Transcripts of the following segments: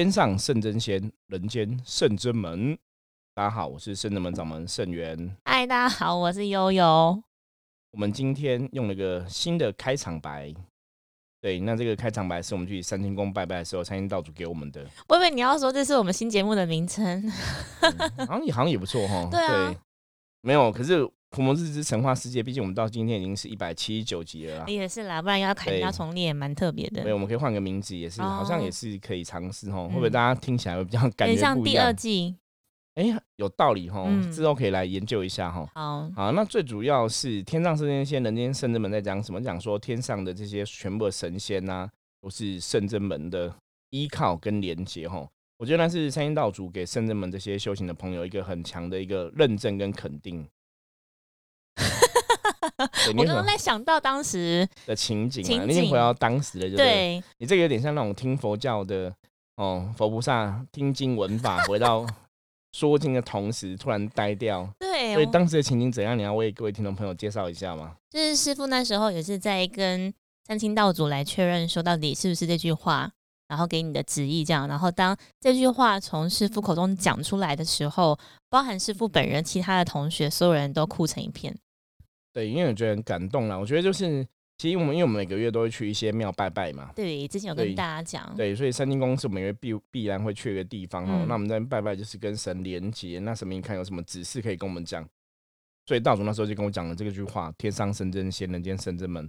天上圣真仙，人间圣真门。大家好，我是圣真门掌门圣元。嗨，大家好，我是悠悠。我们今天用了个新的开场白。对，那这个开场白是我们去三清宫拜拜的时候，三清道主给我们的。我以为你要说这是我们新节目的名称，好像也好像也不错哈。对啊，没有，可是普摩日之神话世界，毕竟我们到今天已经是一百七十九集了。也是啦，不然要砍家重练，蛮特别的。没有，我们可以换个名字，也是好像也是可以尝试哈。会不会大家听起来会比较感觉像第二季？哎，有道理哈，之后可以来研究一下哈。好，好，那最主要是天上圣真仙，人间圣真门在讲什么？讲说天上的这些全部的神仙呐，都是圣真门的依靠跟连接哈。我觉得那是三星道主给圣真门这些修行的朋友一个很强的一个认证跟肯定。我刚刚在想到当时的情景啊，你已经回到当时的，对，你这个有点像那种听佛教的哦，佛菩萨听经闻法回到。说经的同时，突然呆掉。对，所以当时的情景怎样？你要为各位听众朋友介绍一下吗？就是师傅那时候也是在跟三清道祖来确认，说到底是不是这句话，然后给你的旨意这样。然后当这句话从师傅口中讲出来的时候，包含师傅本人、其他的同学，所有人都哭成一片。对，因为我觉得很感动啦。我觉得就是。其实我们因为我们每个月都会去一些庙拜拜嘛，对，之前有跟大家讲，对，所以三清宫是每月必必然会去一个地方哦。那我们在拜拜就是跟神连接，那神明看有什么指示可以跟我们讲。所以道主那时候就跟我讲了这个句话：“天上圣真仙，人间圣真门。”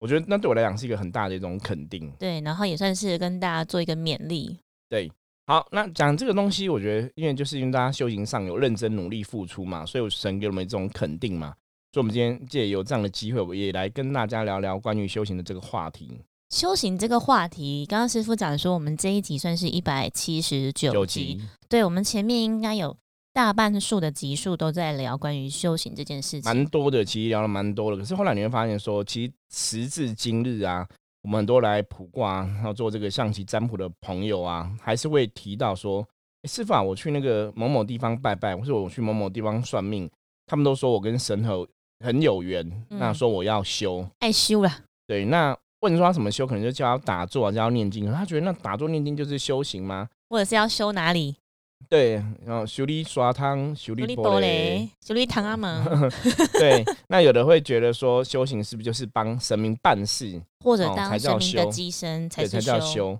我觉得那对我来讲是一个很大的一种肯定，对，然后也算是跟大家做一个勉励。对，好，那讲这个东西，我觉得因为就是因为大家修行上有认真努力付出嘛，所以神给我们这种肯定嘛。所以，我们今天借有这样的机会，我也来跟大家聊聊关于修行的这个话题。修行这个话题，刚刚师傅讲说，我们这一集算是一百七十九集。对，我们前面应该有大半数的集数都在聊关于修行这件事情，蛮多的，其实聊了蛮多的。可是后来你会发现，说其实时至今日啊，我们很多来卜卦，然后做这个象棋占卜的朋友啊，还是会提到说，师傅，我去那个某某地方拜拜，或者我去某某地方算命，他们都说我跟神和很有缘，那说我要修，爱修了。对，那问说他怎么修，可能就叫他打坐，叫他念经。他觉得那打坐念经就是修行吗？或者是要修哪里？对，然后修理刷汤，修理玻璃，修理汤阿门。对，那有的会觉得说修行是不是就是帮神明办事，或者当神明的机身才才叫修？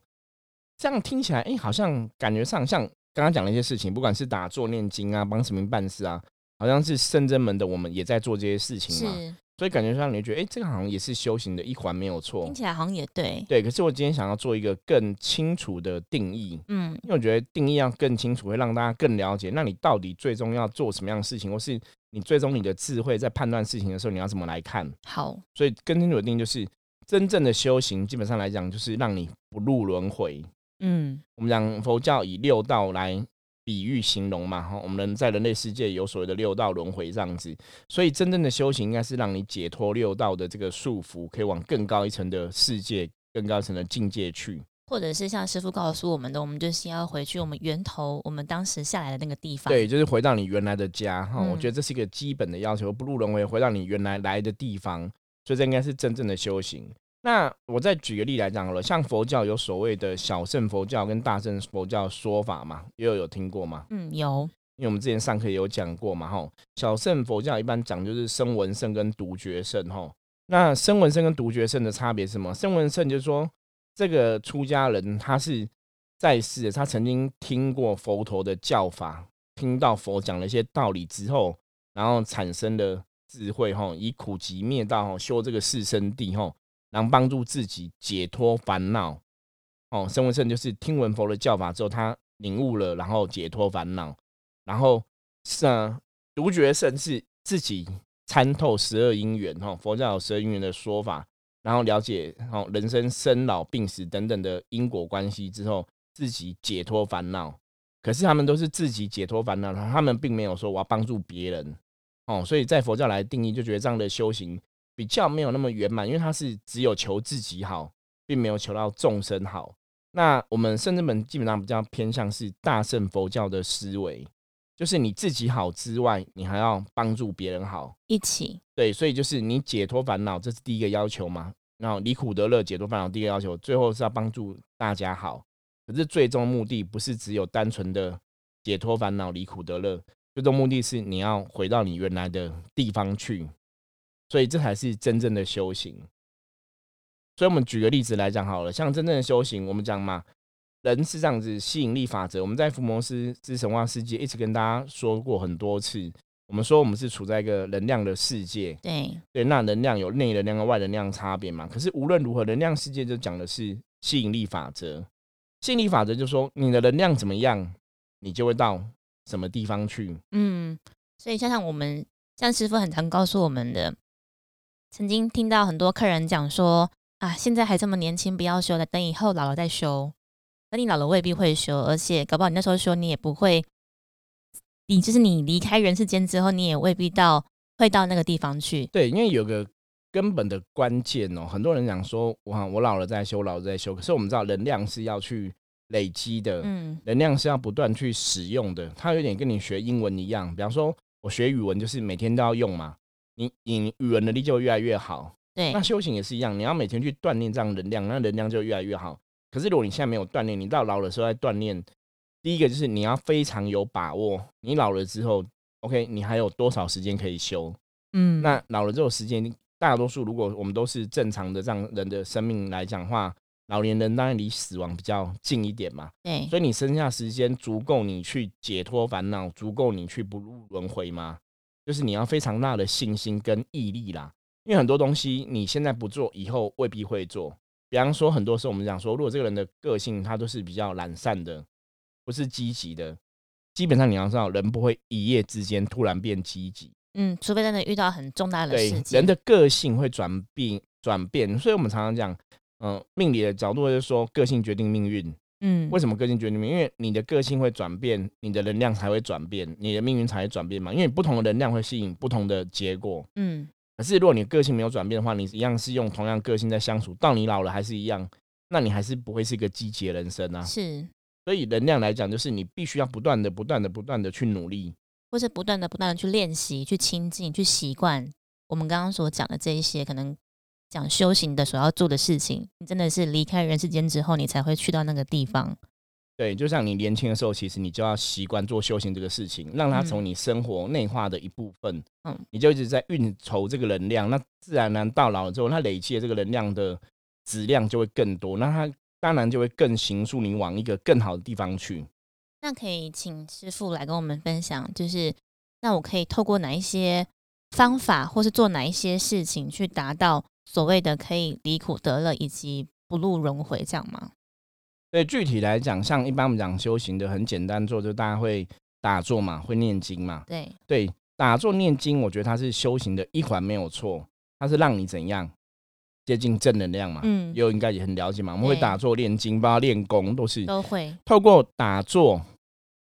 这样听起来，哎，好像感觉上像刚刚讲的一些事情，不管是打坐念经啊，帮神明办事啊。好像是圣真门的，我们也在做这些事情嘛，所以感觉上你觉得，哎，这个好像也是修行的一环，没有错。听起来好像也对，对。可是我今天想要做一个更清楚的定义，嗯，因为我觉得定义要更清楚，会让大家更了解，那你到底最终要做什么样的事情，或是你最终你的智慧在判断事情的时候，你要怎么来看？好，所以更清楚的定义就是，真正的修行，基本上来讲，就是让你不入轮回。嗯，我们讲佛教以六道来。比喻形容嘛，哈，我们人在人类世界有所谓的六道轮回这样子，所以真正的修行应该是让你解脱六道的这个束缚，可以往更高一层的世界、更高一层的境界去。或者是像师傅告诉我们的，我们就先要回去我们源头，我们当时下来的那个地方。对，就是回到你原来的家，哈，我觉得这是一个基本的要求，不入轮回，回到你原来来的地方，所以这应该是真正的修行。那我再举个例来讲好了，像佛教有所谓的小乘佛教跟大乘佛教说法嘛，也有有听过吗？嗯，有，因为我们之前上课也有讲过嘛，吼。小乘佛教一般讲就是声闻圣跟独觉圣，吼。那声闻圣跟独觉圣的差别是什么？声闻圣就是说，这个出家人他是在世，他曾经听过佛陀的教法，听到佛讲了一些道理之后，然后产生的智慧，吼，以苦集灭道，吼，修这个四生地，哈。然后帮助自己解脱烦恼，哦，圣文圣就是听闻佛的教法之后，他领悟了，然后解脱烦恼。然后是啊，独觉圣是自己参透十二因缘，哈，佛教有十二因缘的说法，然后了解哦人生生老病死等等的因果关系之后，自己解脱烦恼。可是他们都是自己解脱烦恼，他们并没有说我要帮助别人，哦，所以在佛教来定义，就觉得这样的修行。比较没有那么圆满，因为他是只有求自己好，并没有求到众生好。那我们圣智门基本上比较偏向是大圣佛教的思维，就是你自己好之外，你还要帮助别人好，一起对，所以就是你解脱烦恼，这是第一个要求嘛。然后离苦得乐，解脱烦恼第一个要求，最后是要帮助大家好。可是最终目的不是只有单纯的解脱烦恼、离苦得乐，最终目的是你要回到你原来的地方去，所以这才是真正的修行。所以，我们举个例子来讲好了，像真正的修行，我们讲嘛，人是这样子，吸引力法则，我们在福摩斯之神话世界一直跟大家说过很多次。我们说我们是处在一个能量的世界，对对，那能量有内能量和外能量差别嘛？可是无论如何，能量世界就讲的是吸引力法则。吸引力法则就说你的能量怎么样，你就会到什么地方去。嗯，所以像像我们像师傅很常告诉我们的，曾经听到很多客人讲说啊，现在还这么年轻，不要修了，等以后老了再修。等你老了未必会修，而且搞不好你那时候修，你也不会。你就是你离开人世间之后，你也未必到会到那个地方去。对，因为有个根本的关键哦，很多人讲说，我我老了再修，老了再修。可是我们知道，能量是要去累积的，嗯，能量是要不断去使用的。它有点跟你学英文一样，比方说，我学语文就是每天都要用嘛，你你语文能力就越来越好。对，那修行也是一样，你要每天去锻炼这样能量，那能量就越来越好。可是如果你现在没有锻炼，你到老的时候再锻炼。第一个就是你要非常有把握，你老了之后，OK，你还有多少时间可以修？嗯，那老了之后时间，大多数如果我们都是正常的这样人的生命来讲话，老年人当然离死亡比较近一点嘛。对，所以你剩下时间足够你去解脱烦恼，足够你去不入轮回吗？就是你要非常大的信心跟毅力啦。因为很多东西你现在不做，以后未必会做。比方说，很多时候我们讲说，如果这个人的个性他都是比较懒散的。不是积极的，基本上你要知道，人不会一夜之间突然变积极。嗯，除非真的遇到很重大的事情。人的个性会转变，转变。所以我们常常讲，嗯，命理的角度就是说，个性决定命运。嗯，为什么个性决定命运？因为你的个性会转变，你的能量才会转变，你的命运才会转变嘛。因为不同的能量会吸引不同的结果。嗯，可是如果你个性没有转变的话，你一样是用同样个性在相处，到你老了还是一样，那你还是不会是一个积极的人生啊。是。所以能量来讲，就是你必须要不断的、不断的、不断的去努力，或是不断的、不断的去练习、去亲近、去习惯我们刚刚所讲的这一些，可能讲修行的所要做的事情。你真的是离开人世间之后，你才会去到那个地方。对，就像你年轻的时候，其实你就要习惯做修行这个事情，让它从你生活内化的一部分。嗯，你就一直在运筹这个能量，那自然然，到老了之后，它累积的这个能量的质量就会更多。那它。当然就会更形塑你往一个更好的地方去。那可以请师傅来跟我们分享，就是那我可以透过哪一些方法，或是做哪一些事情，去达到所谓的可以离苦得乐，以及不入轮回，这样吗？对，具体来讲，像一般我们讲修行的很简单做，就大家会打坐嘛，会念经嘛。对对，打坐念经，我觉得它是修行的一环，没有错。它是让你怎样？接近正能量嘛，嗯，又应该也很了解嘛。我们会打坐念经，包括练功，都是都会透过打坐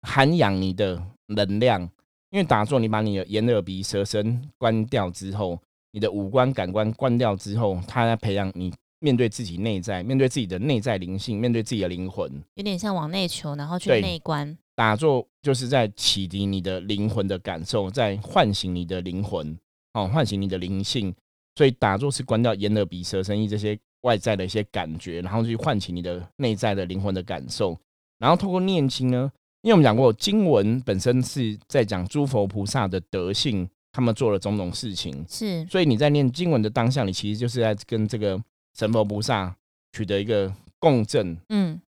涵养你的能量。因为打坐，你把你的眼、耳、鼻、舌、身关掉之后，你的五官感官关掉之后，它在培养你面对自己内在，面对自己的内在灵性，面对自己的灵魂，有点像往内求，然后去内观。打坐就是在启迪你的灵魂的感受，在唤醒你的灵魂，哦，唤醒你的灵性。所以打坐是关掉眼、耳、鼻、舌、身、意这些外在的一些感觉，然后去唤起你的内在的灵魂的感受。然后透过念经呢，因为我们讲过经文本身是在讲诸佛菩萨的德性，他们做了种种事情。是，所以你在念经文的当下，你其实就是在跟这个神佛菩萨取得一个共振，嗯，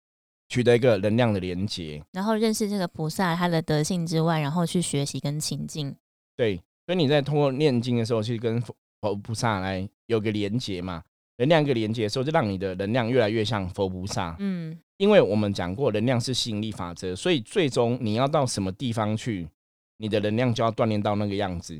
取得一个能量的连接，然后认识这个菩萨他的德性之外，然后去学习跟情境。对，所以你在通过念经的时候去跟佛。佛菩萨来有个连接嘛，能量一个连接的时候，就让你的能量越来越像佛菩萨。嗯，因为我们讲过，能量是吸引力法则，所以最终你要到什么地方去，你的能量就要锻炼到那个样子。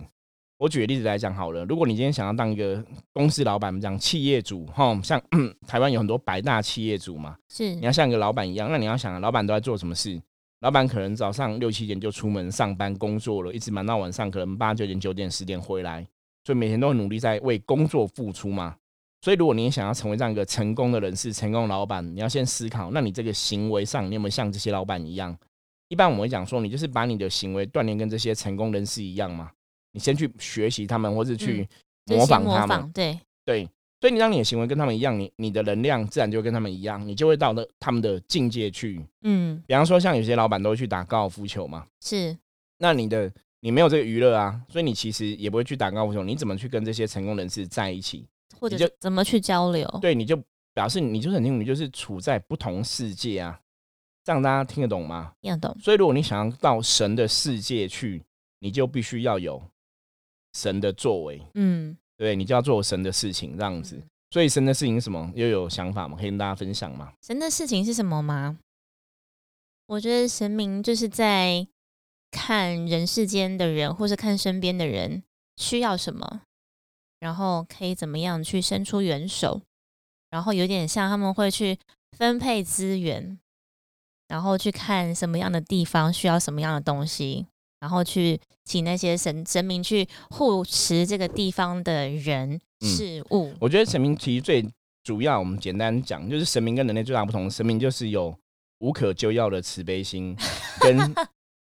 我举个例子来讲好了，如果你今天想要当一个公司老板，讲企业主哈，像 台湾有很多百大企业主嘛，是你要像一个老板一样，那你要想，老板都在做什么事？老板可能早上六七点就出门上班工作了，一直忙到晚上，可能八九点、九点、十点回来。所以每天都很努力在为工作付出嘛。所以如果你想要成为这样一个成功的人士、成功老板，你要先思考，那你这个行为上，你有没有像这些老板一样？一般我们会讲说，你就是把你的行为锻炼跟这些成功人士一样嘛。你先去学习他们，或是去模仿他们。对对，所以你让你的行为跟他们一样，你你的能量自然就会跟他们一样，你就会到那他们的境界去。嗯，比方说，像有些老板都会去打高尔夫球嘛，是，那你的你没有这个娱乐啊，所以你其实也不会去打高尔夫球，你怎么去跟这些成功人士在一起？或者就怎么去交流？对，你就表示你就是很清楚，你就是处在不同世界啊，这样大家听得懂吗？听得懂？所以如果你想要到神的世界去，你就必须要有神的作为，嗯，对，你就要做神的事情，这样子。所以神的事情是什么？又有想法吗？可以跟大家分享吗？神的事情是什么吗？我觉得神明就是在看人世间的人，或是看身边的人需要什么，然后可以怎么样去伸出援手，然后有点像他们会去分配资源，然后去看什么样的地方需要什么样的东西，然后去请那些神神明去护持这个地方的人事物。我觉得神明其实最主要，我们简单讲，就是神明跟人类最大不同，神明就是有无可救药的慈悲心，跟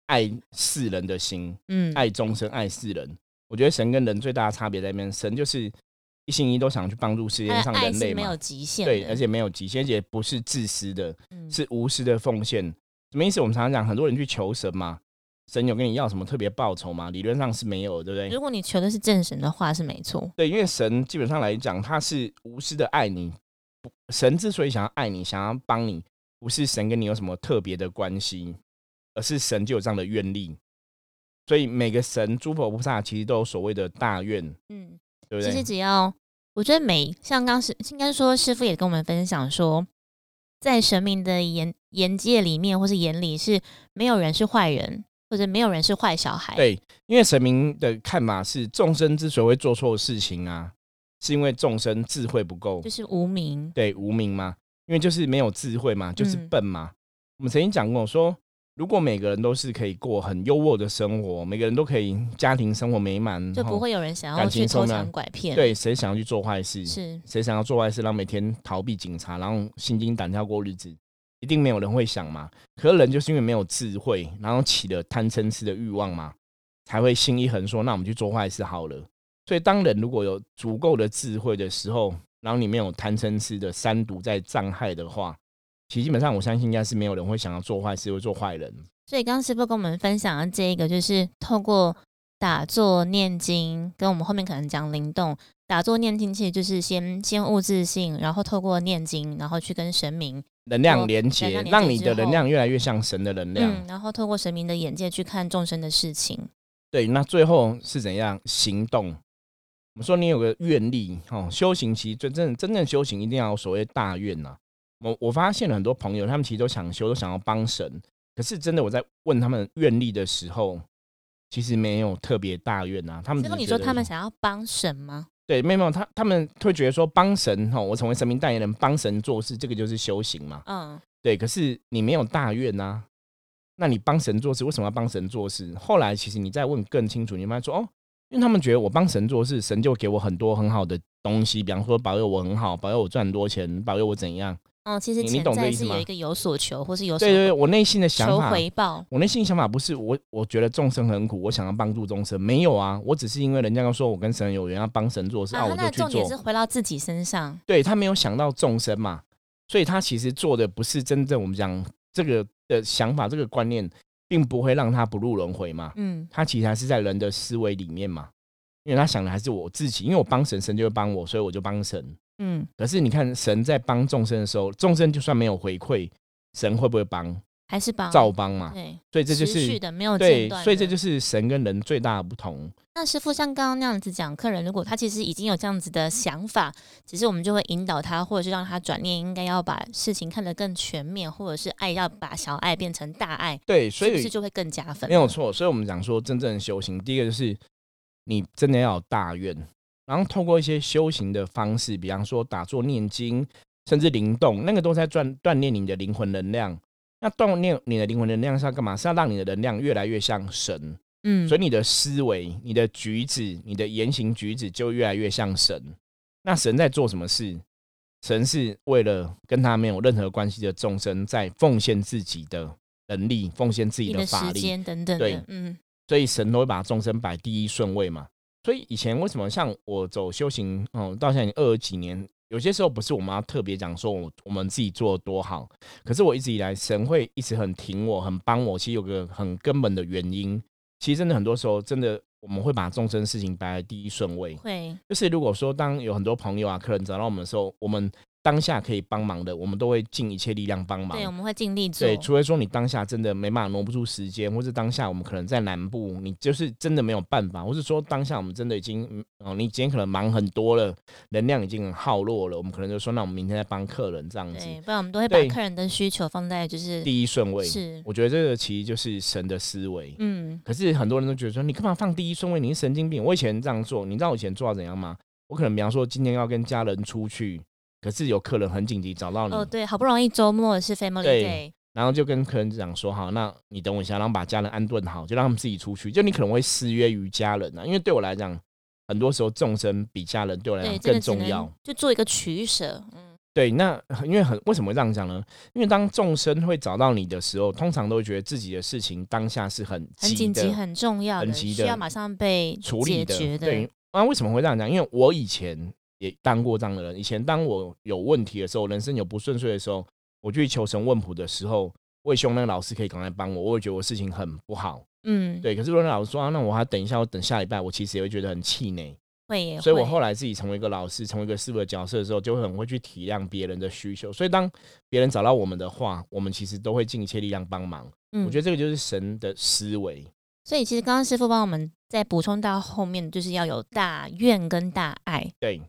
爱世人的心，嗯，爱众生，爱世人。我觉得神跟人最大的差别在那边，神就是一心一意都想去帮助世界上人类没有，极限，对，而且没有极限，而且不是自私的，嗯是无私的奉献。什么意思？我们常常讲，很多人去求神嘛，神有跟你要什么特别报酬吗？理论上是没有，对不对？如果你求的是正神的话，是没错。对，因为神基本上来讲，他是无私的爱你。不神之所以想要爱你，想要帮你，不是神跟你有什么特别的关系，而是神就有这样的愿力。所以每个神、诸佛菩萨其实都有所谓的大愿，嗯，对不其实？只要我觉得每像刚师应该说师傅也跟我们分享说，在神明的眼眼界里面或是眼里是没有人是坏人，或者没有人是坏小孩。，对，因为神明的看法是，众生之所以会做错事情啊，是因为众生智慧不够就，是无名。对无名嘛，因为就是没有智慧嘛，就是嗯笨嘛。我们曾经讲过说，如果每个人都是可以过很优渥的生活，每个人都可以家庭生活美满，就不会有人想要感去偷抢拐骗。，对谁想要去做坏事，是谁想要做坏事，然后每天逃避警察，然后心惊胆跳过日子，一定没有人会想嘛。可是人就是因为没有智慧，然后起了贪嗔痴的欲望嘛，才会心一横说，那我们去做坏事好了。所以当人如果有足够的智慧的时候，然后你没有贪嗔痴的三毒在障害的话，其实基本上我相信应该是没有人会想要做坏事，会做坏人。所以刚刚师傅跟我们分享的这一个，就是透过打坐念经，跟我们后面可能讲灵动。打坐念经其实就是先先悟自信，然后透过念经，然后去跟神明，能量哦连接，让你的能量越来越像神的能量。嗯，然后透过神明的眼界去看众生的事情。对，那最后是怎样行动？我们说你有个愿力哦，修行其实真正真正修行一定要有所谓大愿呐、我我发现了很多朋友，他们其实都想修，都想要帮神，可是真的我在问他们愿力的时候，其实没有特别大愿啊。他们只是你说他们想要帮神吗？对，没有没有他他们会觉得说帮神哦，我成为神明代言人，帮神做事，这个就是修行嘛。嗯，对，可是你没有大愿呐、那你帮神做事，为什么要帮神做事？后来其实你再问更清楚，你发现说哦，因为他们觉得我帮神做事，神就给我很多很好的东西，比方说保佑我很好，保佑我赚很多钱，保佑我怎样？哦，其实你懂这意思吗是有一个有所求，或是有所对对对，我内心的想求法，回报。我内心想法不是我，我觉得众生很苦，我想要帮助众生，没有啊，我只是因为人家要说我跟神有缘，要帮神做事啊，啊，我就去做。重点是回到自己身上。对他没有想到众生嘛，所以他其实做的不是真正我们讲这个的想法，这个观念，并不会让他不入轮回嘛。嗯，他其实还是在人的思维里面嘛，因为他想的还是我自己，因为我帮神，神就会帮我，所以我就帮神。嗯，可是你看，神在帮众生的时候，众生就算没有回馈，神会不会帮？还是帮照帮嘛。对，所以这就持续是的没有对。所以这就是神跟人最大的不同。那师傅像刚刚那样子讲，客人如果他其实已经有这样子的想法，只是我们就会引导他，或者是让他转念，应该要把事情看得更全面，或者是爱要把小爱变成大爱，对，所以是不是就会更加分？没有。错。所以我们讲说，真正的修行，第一个就是你真的要有大愿，然后透过一些修行的方式，比方说打坐、念经，甚至灵动，那个都在锻锻炼你的灵魂能量。那锻炼你的灵魂能量是要干嘛？是要让你的能量越来越像神，嗯，所以你的思维、你的举止、你的言行举止就越来越像神。那神在做什么事？神是为了跟他没有任何关系的众生，在奉献自己的能力，奉献自己的时法力。间等等对，嗯，所以神都会把众生摆第一顺位嘛。所以以前为什么像我走修行，嗯，到现在已经二十几年，有些时候不是我们要特别讲说我我们自己做的多好，可是我一直以来神会一直很挺我，很帮我。其实有个很根本的原因，其实真的很多时候真的我们会把众生事情摆在第一顺位。会，就是如果说当有很多朋友啊、客人找到我们的时候，我们当下可以帮忙的，我们都会尽一切力量帮忙。对，我们会尽力做。对，除非说你当下真的没办法挪不出时间，或是当下我们可能在南部，你就是真的没有办法，或是说当下我们真的已经哦，你今天可能忙很多了，能量已经很耗落了，我们可能就说，那我们明天再帮客人这样子。对，不然我们都会把客人的需求放在就是第一顺位。是，我觉得这个其实就是神的思维。嗯，可是很多人都觉得说，你干嘛放第一顺位？你是神经病。我以前这样做，你知道我以前做到怎样吗？我可能比方说今天要跟家人出去。可是有客人很紧急找到你哦，对，好不容易周末是 family day，然后就跟客人讲说，好，那你等我一下，然后把家人安顿好，就让他们自己出去。就你可能会失约于家人啊，因为对我来讲，很多时候众生比家人对我来讲更重要，就做一个取舍。嗯，对，那因为很为什么会这样讲呢？因为当众生会找到你的时候，通常都会觉得自己的事情当下是很很紧急、很重要很的，需要马上被处理的。对，那为什么会这样讲？因为我以前。也当过这样的人。以前当我有问题的时候，人生有不顺遂的时候，我去求神问卜的时候，我也希望那个老师可以赶快帮我。我也觉得我事情很不好，嗯，对。可是如果老师说，啊那我还等一下，我等下礼拜，我其实也会觉得很气馁。会，所以我后来自己成为一个老师，成为一个师傅的角色的时候，就会很会去体谅别人的需求。所以当别人找到我们的话，我们其实都会尽一切力量帮忙。嗯，我觉得这个就是神的思维。所以其实刚刚师傅帮我们再补充到后面，就是要有大愿跟大爱。对。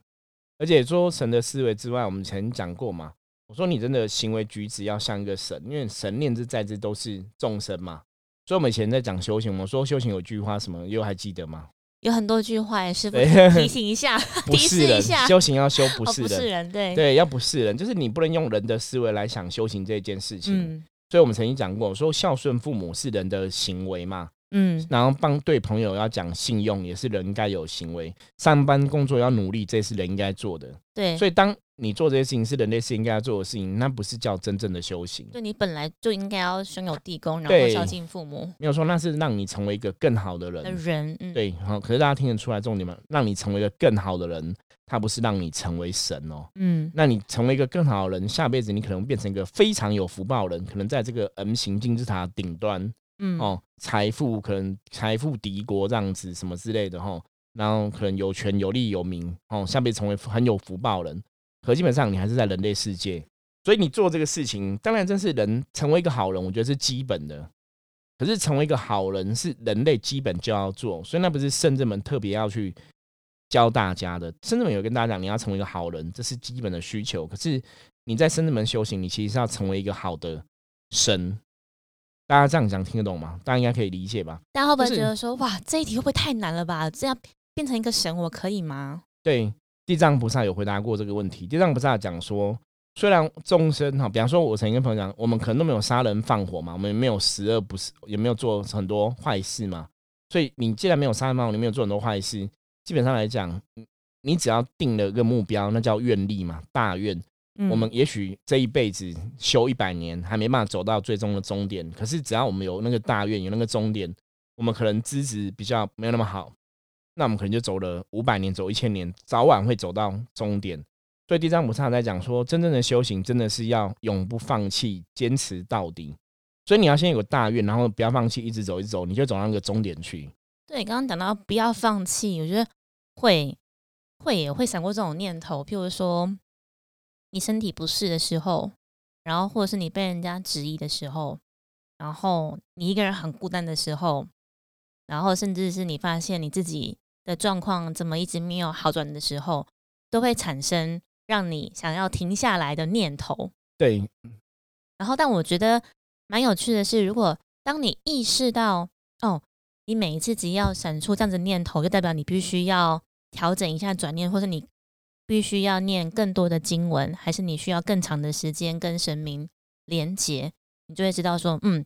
而且说神的思维之外，我们曾经讲过嘛？我说你真的行为举止要像一个神，因为神念之在之都是众生嘛。所以我们以前在讲修行，我说修行有句话什么，又还记得吗？有很多句话，师傅提 醒一下，提示一下，修行要修不是人，对对，要不是人，就是你不能用人的思维来想修行这件事情。嗯，所以我们曾经讲过，说孝顺父母是人的行为嘛。嗯，然后帮对朋友要讲信用，也是人应该有行为。上班工作要努力，这是人应该做的。对，所以当你做这些事情是人类是应该要做的事情，那不是叫真正的修行。对你本来就应该要兄友弟恭，然后孝敬父母。没有说那是让你成为一个更好的人。人，对，好。可是大家听得出来重点吗？让你成为一个更好的人，他不是让你成为神哦。嗯，那你成为一个更好的人，下辈子你可能变成一个非常有福报的人，可能在这个 M 型金字塔顶端。嗯哦，财富可能财富敌国这样子什么之类的哈，然后可能有权有利有名哦，下辈子成为很有福报人，可基本上你还是在人类世界，所以你做这个事情，当然真是人成为一个好人，我觉得是基本的。可是成为一个好人是人类基本就要做，所以那不是圣人们特别要去教大家的。圣人们有跟大家讲，你要成为一个好人，这是基本的需求。可是你在圣人们修行，你其实是要成为一个好的神。大家这样讲听得懂吗？大家应该可以理解吧？大家会不会觉得说，哇，这一题会不会太难了吧？这样变成一个神，我可以吗？对，地藏菩萨有回答过这个问题。地藏菩萨讲说，虽然众生哈，比方说，我曾经跟朋友讲，我们可能都没有杀人放火嘛，我们也没有十恶不赦，也没有做很多坏事嘛。所以你既然没有杀人放火，你没有做很多坏事，基本上来讲，你只要定了一个目标，那叫愿力嘛，大愿。我们也许这一辈子修一百年还没办法走到最终的终点，可是只要我们有那个大愿，有那个终点，我们可能资质比较没有那么好，那我们可能就走了五百年，走一千年，早晚会走到终点。所以地藏菩萨在讲说，真正的修行真的是要永不放弃，坚持到底。所以你要先有个大愿，然后不要放弃，一直走，一直走，你就走到那个终点去。对，刚刚讲到不要放弃，我觉得会会也会闪过这种念头，譬如说。你身体不适的时候，然后或者是你被人家质疑的时候，然后你一个人很孤单的时候，然后甚至是你发现你自己的状况怎么一直没有好转的时候，都会产生让你想要停下来的念头。对。然后，但我觉得蛮有趣的是，如果当你意识到哦，你每一次只要闪出这样子念头，就代表你必须要调整一下转念，或者你。必须要念更多的经文，还是你需要更长的时间跟神明连接，你就会知道说，嗯，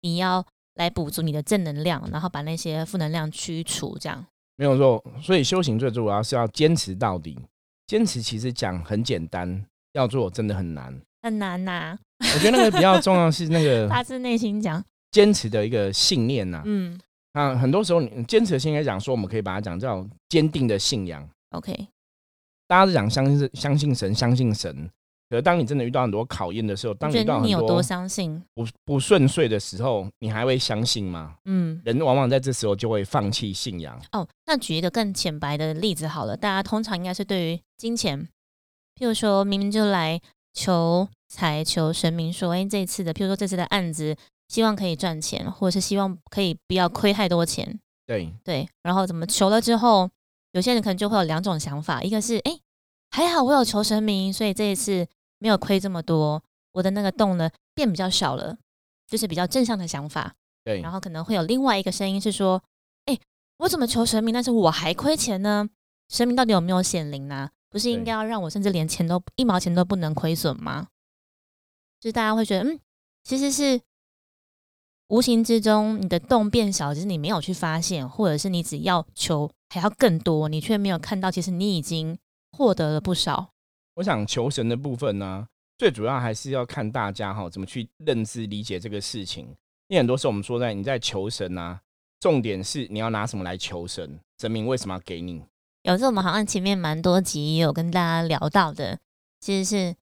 你要来补足你的正能量，然后把那些负能量驱除。这样没有错。所以修行最主要是要坚持到底。坚持其实讲很简单，要做真的很难，很难呐。我觉得那个比较重要是那个 发自内心讲坚持的一个信念呐。嗯，那很多时候，你坚持的信应该讲说，我们可以把它讲叫坚定的信仰。OK，大家是讲相信相信神，相信神。可是当你真的遇到很多考验的时候，当你觉遇到很多你有多相信？不不顺遂的时候，你还会相信吗？嗯，人往往在这时候就会放弃信仰。哦，那举一个更浅白的例子好了，大家通常应该是对于金钱，譬如说明明就来求财、求神明说，哎，这次的，譬如说这次的案子，希望可以赚钱，或者是希望可以不要亏太多钱，对对，然后怎么求了之后，有些人可能就会有两种想法，一个是，哎，还好我有求神明，所以这一次没有亏这么多，我的那个洞呢变比较小了，就是比较正向的想法。对然后可能会有另外一个声音是说：“哎、我怎么求神明，但是我还亏钱呢？神明到底有没有显灵呢、不是应该要让我甚至连钱都一毛钱都不能亏损吗？”就是大家会觉得，嗯，其实是无形之中你的洞变小，只是你没有去发现，或者是你只要求还要更多，你却没有看到，其实你已经获得了不少。我想求神的部分呢，最主要还是要看大家哈怎么去认知理解这个事情。因为很多时候我们说在你在求神啊，重点是你要拿什么来求神，神明为什么要给你？有时候我们好像前面蛮多集也有跟大家聊到的，其实是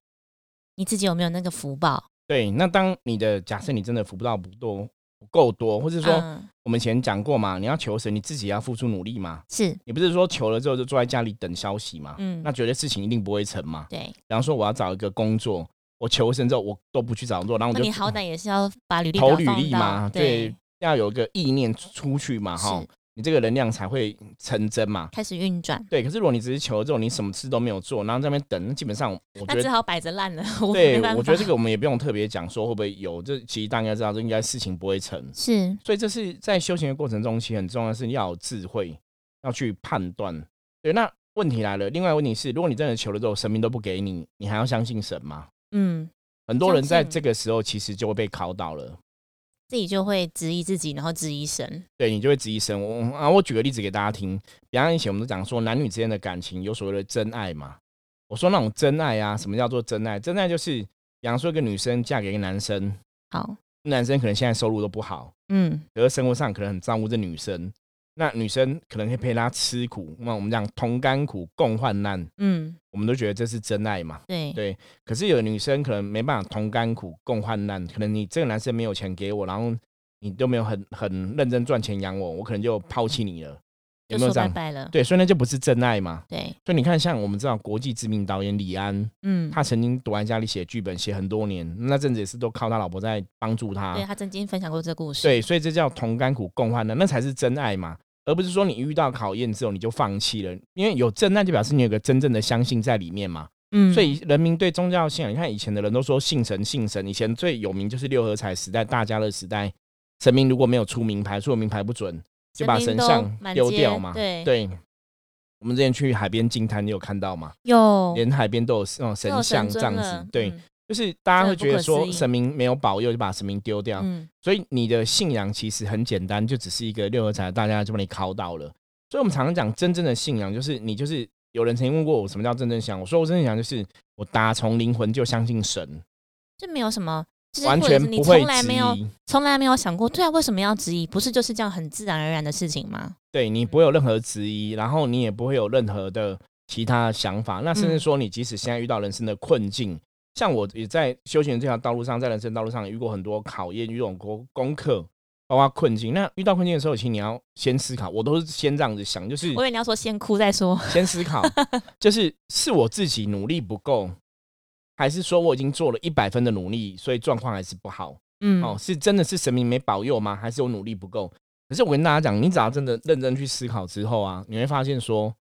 你自己有没有那个福报？对，那当你的假设你真的福不到不多不够多，或者说嗯、我们以前讲过嘛，你要求神，你自己要付出努力嘛。是，你不是说求了之后就坐在家里等消息嘛？嗯那觉得事情一定不会成嘛？对。比方说我要找一个工作，我求神之后我都不去找工作，然后我就那你好歹也是要把履历投履历嘛，对对，，要有一个意念出去嘛，哈是，你这个能量才会成真嘛。开始运转，对，可是如果你只是求了之后，你什么事都没有做，然后在那边等，那基本上我觉得，那只好摆着烂了。对，我觉得这个我们也不用特别讲说会不会有，这其实大家知道，这应该事情不会成。是所以这是在修行的过程中，其实很重要的是你要有智慧，要去判断。对，那问题来了，另外一个问题是，如果你真的求了之后，神明都不给你，你还要相信神吗？嗯，很多人在这个时候其实就会被考倒了。自己就会质疑自己，然后质疑神。对你就会质疑神。我啊，我举个例子给大家听，比方以前我们都讲说男女之间的感情有所谓的真爱嘛。我说那种真爱啊，什么叫做真爱？真爱就是，比方说一个女生嫁给一个男生，好，男生可能现在收入都不好，嗯，可是生活上可能很照顾这女生，那女生可能可以陪他吃苦。那我们讲同甘苦，共患难，嗯，我们都觉得这是真爱嘛。对，对，可是有的女生可能没办法同甘苦共患难，可能你这个男生没有钱给我，然后你都没有很很认真赚钱养我，我可能就抛弃你了，有没有这样？拜拜了。对，所以那就不是真爱嘛。对，所以你看，像我们知道国际知名导演李安，嗯，他曾经躲在家里写剧本写很多年，那阵子也是都靠他老婆在帮助他。对他曾经分享过这个故事。对，所以这叫同甘苦共患难，那才是真爱嘛，而不是说你遇到考验之后你就放弃了，因为有真爱就表示你有个真正的相信在里面嘛。嗯，所以人民对宗教信仰，你看以前的人都说信神信神，以前最有名就是六合彩时代、大家乐时代，神明如果没有出名牌，出了名牌不准，就把神像丢掉嘛。对，对，我们之前去海边净滩，你有看到吗？有连海边都有那种神像这样子，对，嗯就是大家会觉得说神明没有保佑，就把神明丢掉。嗯，所以你的信仰其实很简单，就只是一个六合彩，大家就把你考倒了。所以我们常常讲真正的信仰，就是你就是有人曾经问过我什么叫真正信仰，我说我真正信仰就是我打从灵魂就相信神，这没有什么，就是完全不会质从来没有疑。从来没有想过，对啊，为什么要质疑？不是就是这样很自然而然的事情吗？对你不会有任何质疑，然后你也不会有任何的其他想法。那甚至嗯说，你即使现在遇到人生的困境，像我也在修行这条道路上，在人生道路上也遇过很多考验，遇到很多功课，包括困境。那遇到困境的时候，其实你要先思考，我都是先这样子想，就是我以为你要说先哭再说。先思考，就是是我自己努力不够，还是说我已经做了一百分的努力，所以状况还是不好？嗯，哦，是真的是神明没保佑吗？还是我努力不够？可是我跟大家讲，你只要真的认真去思考之后啊，你会发现说，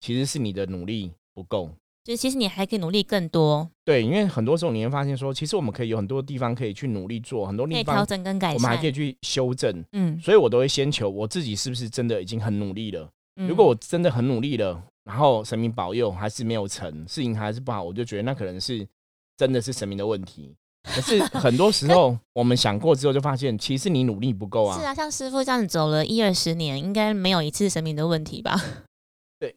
其实是你的努力不够。就是其实你还可以努力更多，对，因为很多时候你会发现说，其实我们可以有很多地方可以去努力做，很多地方调整跟改善。我们还可以去修正。嗯，所以我都会先求我自己是不是真的已经很努力了。嗯如果我真的很努力了，然后神明保佑还是没有成，事情还是不好，我就觉得那可能是真的是神明的问题。可是很多时候 我们想过之后，就发现其实你努力不够啊。是啊，像师傅这样子走了一二十年，应该没有一次神明的问题吧？对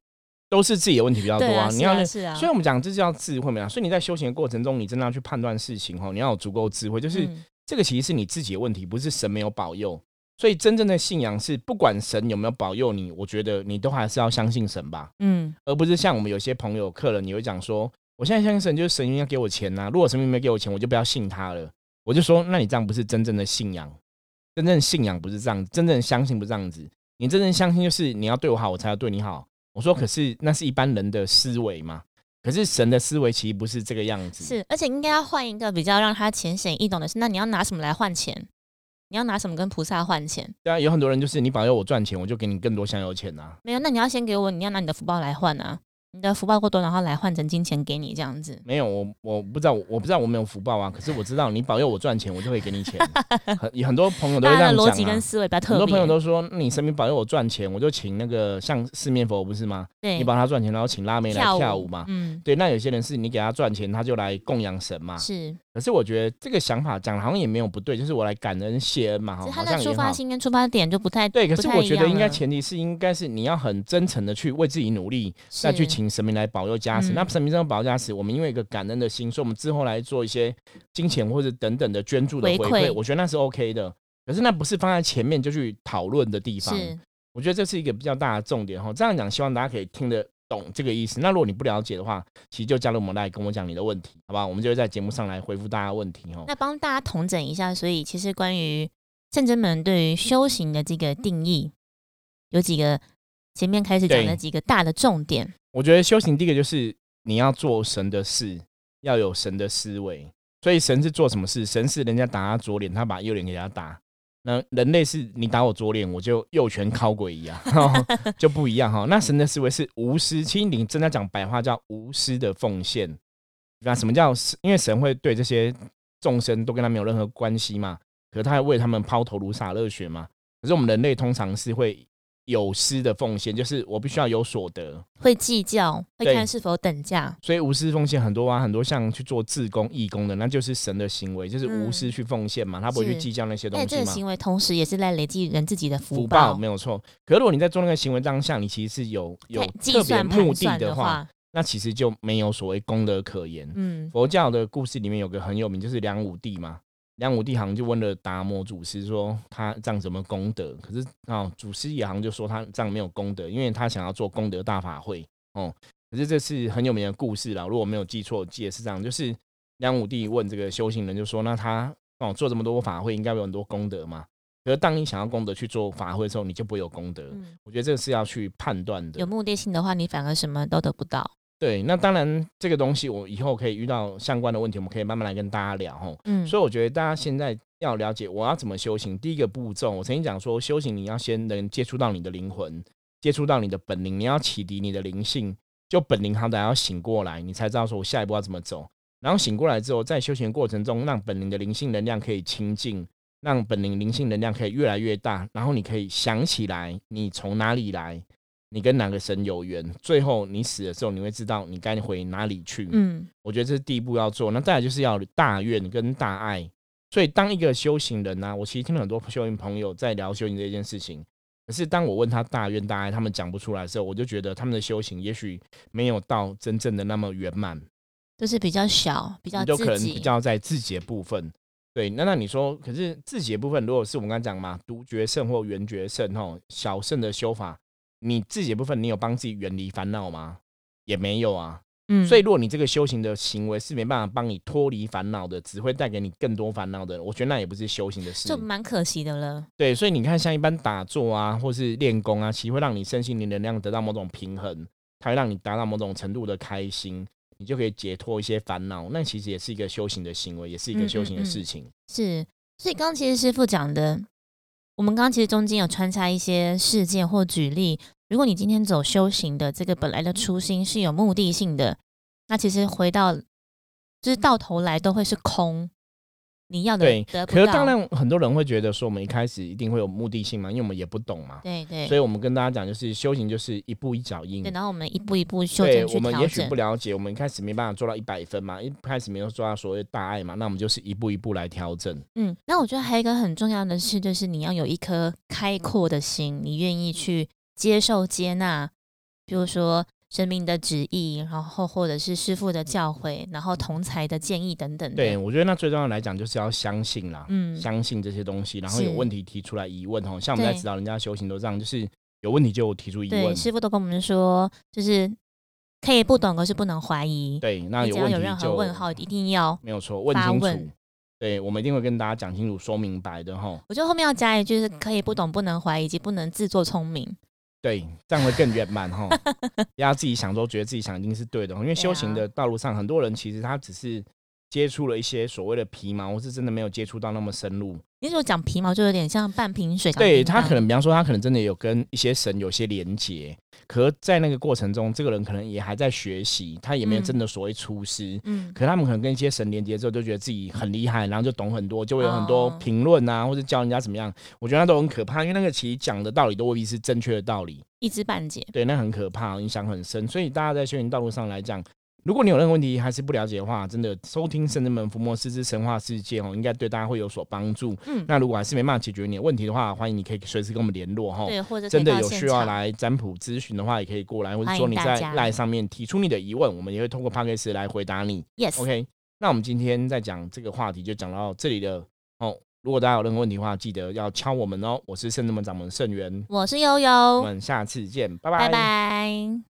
都是自己的问题比较多对啊，你要是啊，是啊，所以我们讲这叫智慧嘛。所以你在修行的过程中，你真的要去判断事情哦，你要有足够智慧，就是嗯这个其实是你自己的问题，不是神没有保佑。所以真正的信仰是，不管神有没有保佑你，我觉得你都还是要相信神吧，嗯，而不是像我们有些朋友、客人，你会讲说，我现在相信神，就是神明要给我钱呐、如果神明没给我钱，我就不要信他了。我就说，那你这样不是真正的信仰，真正的信仰不是这样，真正的相信不是这样子。你真正相信就是你要对我好，我才要对你好。我说，可是那是一般人的思维嘛，可是神的思维其实不是这个样子。是，而且应该要换一个比较让他浅显易懂的是，那你要拿什么来换钱？你要拿什么跟菩萨换钱？对啊，有很多人就是你保佑我赚钱，我就给你更多香油钱呐、没有，那你要先给我，你要拿你的福报来换啊，你的福报过多，然后来换成金钱给你这样子。没有，我我不知道，我不知道我没有福报啊。可是我知道你保佑我赚钱，我就会给你钱。很有很多朋友都会这样讲啊。辑跟思维比较特别。很多朋友都说，你神明保佑我赚钱，我就请那个像四面佛不是吗？对你帮他赚钱，然后请拉妹来跳舞嘛。嗯，对，那有些人是你给他赚钱，他就来供养神嘛。是，可是我觉得这个想法讲得好像也没有不对，就是我来感恩谢恩嘛，好像出。发心跟出发点就不太对，可是我觉得应该前提是应该是你要很真诚的去为自己努力，再去是请神明来保佑加持。嗯那神明这种保佑加持，我们因为一个感恩的心，所以我们之后来做一些金钱或者等等的捐助的回回馈，我觉得那是 OK 的。可是那不是放在前面就去讨论的地方。我觉得这是一个比较大的重点哈。这样讲，希望大家可以听得懂这个意思。那如果你不了解的话，其实就加入我们来跟我讲你的问题，好吧？我们就会在节目上来回复大家问题哈。那帮大家统整一下，所以其实关于圣真门对于修行的这个定义，有几个前面开始讲的几个大的重点。我觉得修行第一个就是你要做神的事，要有神的思维。所以神是做什么事？神是人家打他左脸，他把右脸给他打。那人类是你打我左脸，我就右拳敲鬼一样，就不一样哈。那神的思维是无私，其实你真的讲白话叫无私的奉献。那什么叫？因为神会对这些众生都跟他没有任何关系嘛，可是他还为他们抛头颅洒热血嘛。可是我们人类通常是会有私的奉献，就是我必须要有所得。会计较，会看是否等价。所以无私奉献很多啊，很多像去做自工、义工的，那就是神的行为，就是无私去奉献嘛，他不会去计较那些东但这西嘛。个行为同时也是在累积人自己的福福报报。没有错，可是如果你在做那个行为当下，你其实是有有计特别算目的的，话，那其实就没有所谓功德可言。嗯，佛教的故事里面有个很有名，就是梁武帝嘛。梁武帝好像就问了达摩祖师说他这样怎么功德？可是啊、祖师也好像就说他这样没有功德，因为他想要做功德大法会哦。可是这是很有名的故事啦，如果没有记错，记得是这样，就是梁武帝问这个修行人，就说那他哦做这么多法会，应该有很多功德嘛？可是当你想要功德去做法会的时候，你就不会有功德。嗯我觉得这个是要去判断的有。目的性的话，你反而什么都得不到。对，那当然这个东西我以后可以遇到相关的问题，我们可以慢慢来跟大家聊哦。嗯，所以我觉得大家现在要了解我要怎么修行。第一个步骤，我曾经讲说，修行你要先能接触到你的灵魂，接触到你的本灵，你要启迪你的灵性，就本灵好歹要醒过来，你才知道说我下一步要怎么走。然后醒过来之后，在修行过程中，让本灵的灵性能量可以清净，让本灵灵性能量可以越来越大，然后你可以想起来你从哪里来，你跟哪个神有缘，最后你死的时候，你会知道你该回哪里去。嗯，我觉得这是第一步要做。那再来就是要大愿跟大爱。所以当一个修行人呢、啊我其实听了很多修行朋友在聊修行这件事情。可是当我问他大愿大爱，他们讲不出来的时候，我就觉得他们的修行也许没有到真正的那么圆满，就是比较小，比较就可能比较在自己的部分。对，那那你说，可是自己的部分，如果是我们刚才讲嘛，独觉圣或圆觉圣吼，小圣的修法，你自己的部分，你有帮自己远离烦恼吗？也没有啊。嗯，所以，如果你这个修行的行为是没办法帮你脱离烦恼的，只会带给你更多烦恼的，我觉得那也不是修行的事就。蛮可惜的了。对，所以你看，像一般打坐啊，或是练功啊，其实会让你身心灵能量得到某种平衡，它会让你达到某种程度的开心，你就可以解脱一些烦恼。那其实也是一个修行的行为，也是一个嗯修行的嗯嗯事情。是，所以刚刚其实师傅讲的，我们刚刚其实中间有穿插一些事件或举例。如果你今天走修行的这个本来的初心是有目的性的，那其实回到就是到头来都会是空，你要的对得不可是当。然，很多人会觉得说，我们一开始一定会有目的性嘛，因为我们也不懂嘛。对对所以我们跟大家讲，就是修行就是一步一脚印对，。然后我们一步一步修对正去调我们也许整不了解，我们一开始没办法做到一百分嘛，一开始没有做到所谓大爱嘛，那我们就是一步一步来调整。嗯，那我觉得还有一个很重要的事，就是你要有一颗开阔的心，你愿意去接受、接纳，比如说神明的旨意，然后或者是师傅的教诲，然后同才的建议等等的。对，我觉得那最重要来讲就是要相信啦，嗯相信这些东西，然后有是问题提出来疑问哦。像我们在指导人家修行都这样，就是有问题就提出疑对，问。师傅都跟我们说，就是可以不懂，可是不能怀疑。对，那你有问题有任何就问号，一定要。没有错，问清楚。对，我们一定会跟大家讲清楚、说明白的哈。我觉得后面要加一句是可以不懂，不能怀疑，以及不能自作聪明。对，这样会更圆满哈。大家 自己想都觉得自己想一定是对的，因为修行的道路上，很多人其实他只是接触了一些所谓的皮毛，或是真的没有接触到那么深入。你如果讲皮毛，就有点像半瓶水。对他可能，比方说，他可能真的有跟一些神有些连接，可在那个过程中，这个人可能也还在学习，他也没有嗯真的所谓出师。嗯，可他们可能跟一些神连接之后，就觉得自己很厉害，然后就懂很多，就会有很多哦评论啊，或者教人家怎么样。我觉得那都很可怕，因为那个其实讲的道理都未必是正确的道理。一知半解。对，那很可怕，影响很深。所以大家在修行道路上来讲，如果你有任何问题还是不了解的话，真的收听《圣人门伏魔师之神话世界》哦，应该对大家会有所帮助。嗯，那如果还是没办法解决你的问题的话，欢迎你可以随时跟我们联络哈。对，或者真的有需要场，来占卜咨询的话，也可以过来，或者欢说你在 LINE 上面提出你的疑问，我们也会通过 p a c k a g e 来回答你。Yes，OK，那我们今天在讲这个话题就讲到这里了哦。如果大家有任何问题的话，记得要敲我们哦。我是圣人门掌门盛元，我是悠悠我悠，们下次见，拜拜拜。